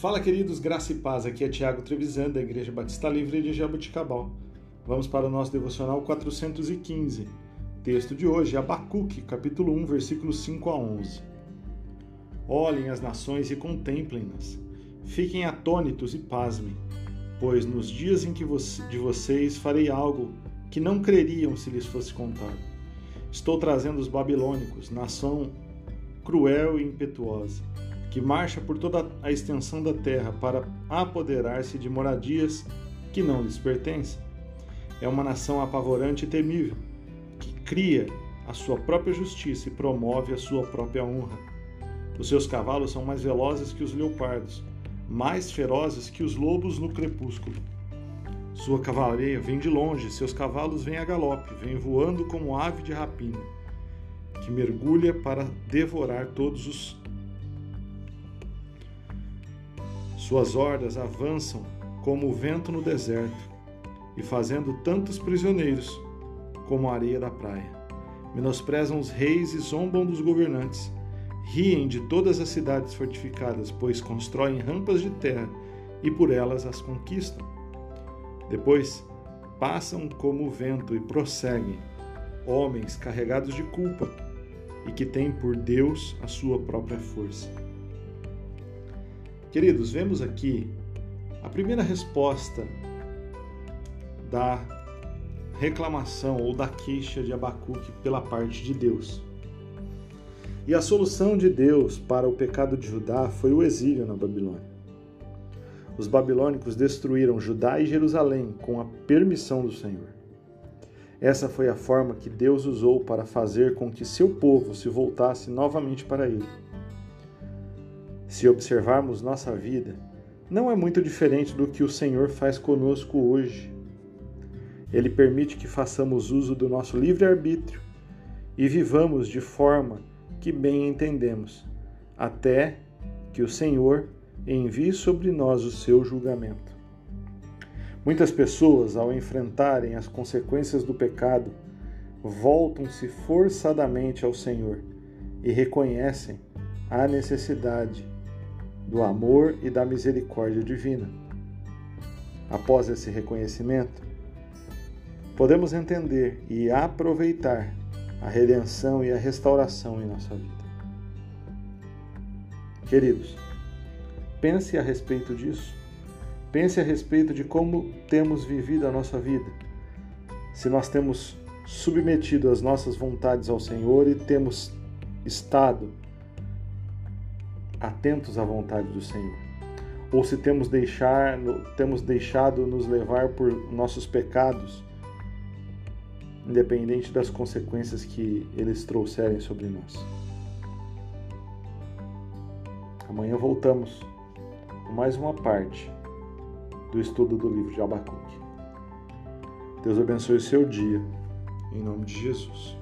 Fala, queridos, graça e paz. Aqui é Tiago Trevisan, da Igreja Batista Livre de Jaboticabal. Vamos para o nosso devocional 415. Texto de hoje, Abacuque, capítulo 1, versículos 5 a 11. Olhem as nações e contemplem-nas. Fiquem atônitos e pasmem, pois nos dias em que de vocês farei algo que não creriam se lhes fosse contado. Estou trazendo os babilônicos, nação cruel e impetuosa que marcha por toda a extensão da terra para apoderar-se de moradias que não lhes pertencem. É uma nação apavorante e temível, que cria a sua própria justiça e promove a sua própria honra. Os seus cavalos são mais velozes que os leopardos, mais ferozes que os lobos no crepúsculo. Sua cavalaria vem de longe, seus cavalos vêm a galope, vêm voando como ave de rapina, que mergulha para devorar todos os Suas hordas avançam como o vento no deserto, e fazendo tantos prisioneiros como a areia da praia. Menosprezam os reis e zombam dos governantes. Riem de todas as cidades fortificadas, pois constroem rampas de terra e por elas as conquistam. Depois passam como o vento e prosseguem, homens carregados de culpa e que têm por Deus a sua própria força. Queridos, vemos aqui a primeira resposta da reclamação ou da queixa de Abacuque pela parte de Deus. E a solução de Deus para o pecado de Judá foi o exílio na Babilônia. Os babilônicos destruíram Judá e Jerusalém com a permissão do Senhor. Essa foi a forma que Deus usou para fazer com que seu povo se voltasse novamente para ele. Se observarmos nossa vida, não é muito diferente do que o Senhor faz conosco hoje. Ele permite que façamos uso do nosso livre-arbítrio e vivamos de forma que bem entendemos, até que o Senhor envie sobre nós o seu julgamento. Muitas pessoas, ao enfrentarem as consequências do pecado, voltam-se forçadamente ao Senhor e reconhecem a necessidade do amor e da misericórdia divina. Após esse reconhecimento, podemos entender e aproveitar a redenção e a restauração em nossa vida. Queridos, pense a respeito disso. Pense a respeito de como temos vivido a nossa vida. Se nós temos submetido as nossas vontades ao Senhor e temos estado atentos à vontade do Senhor. Ou se temos, deixar, temos deixado nos levar por nossos pecados, independente das consequências que eles trouxerem sobre nós. Amanhã voltamos com mais uma parte do estudo do livro de Abacuque. Deus abençoe o seu dia, em nome de Jesus.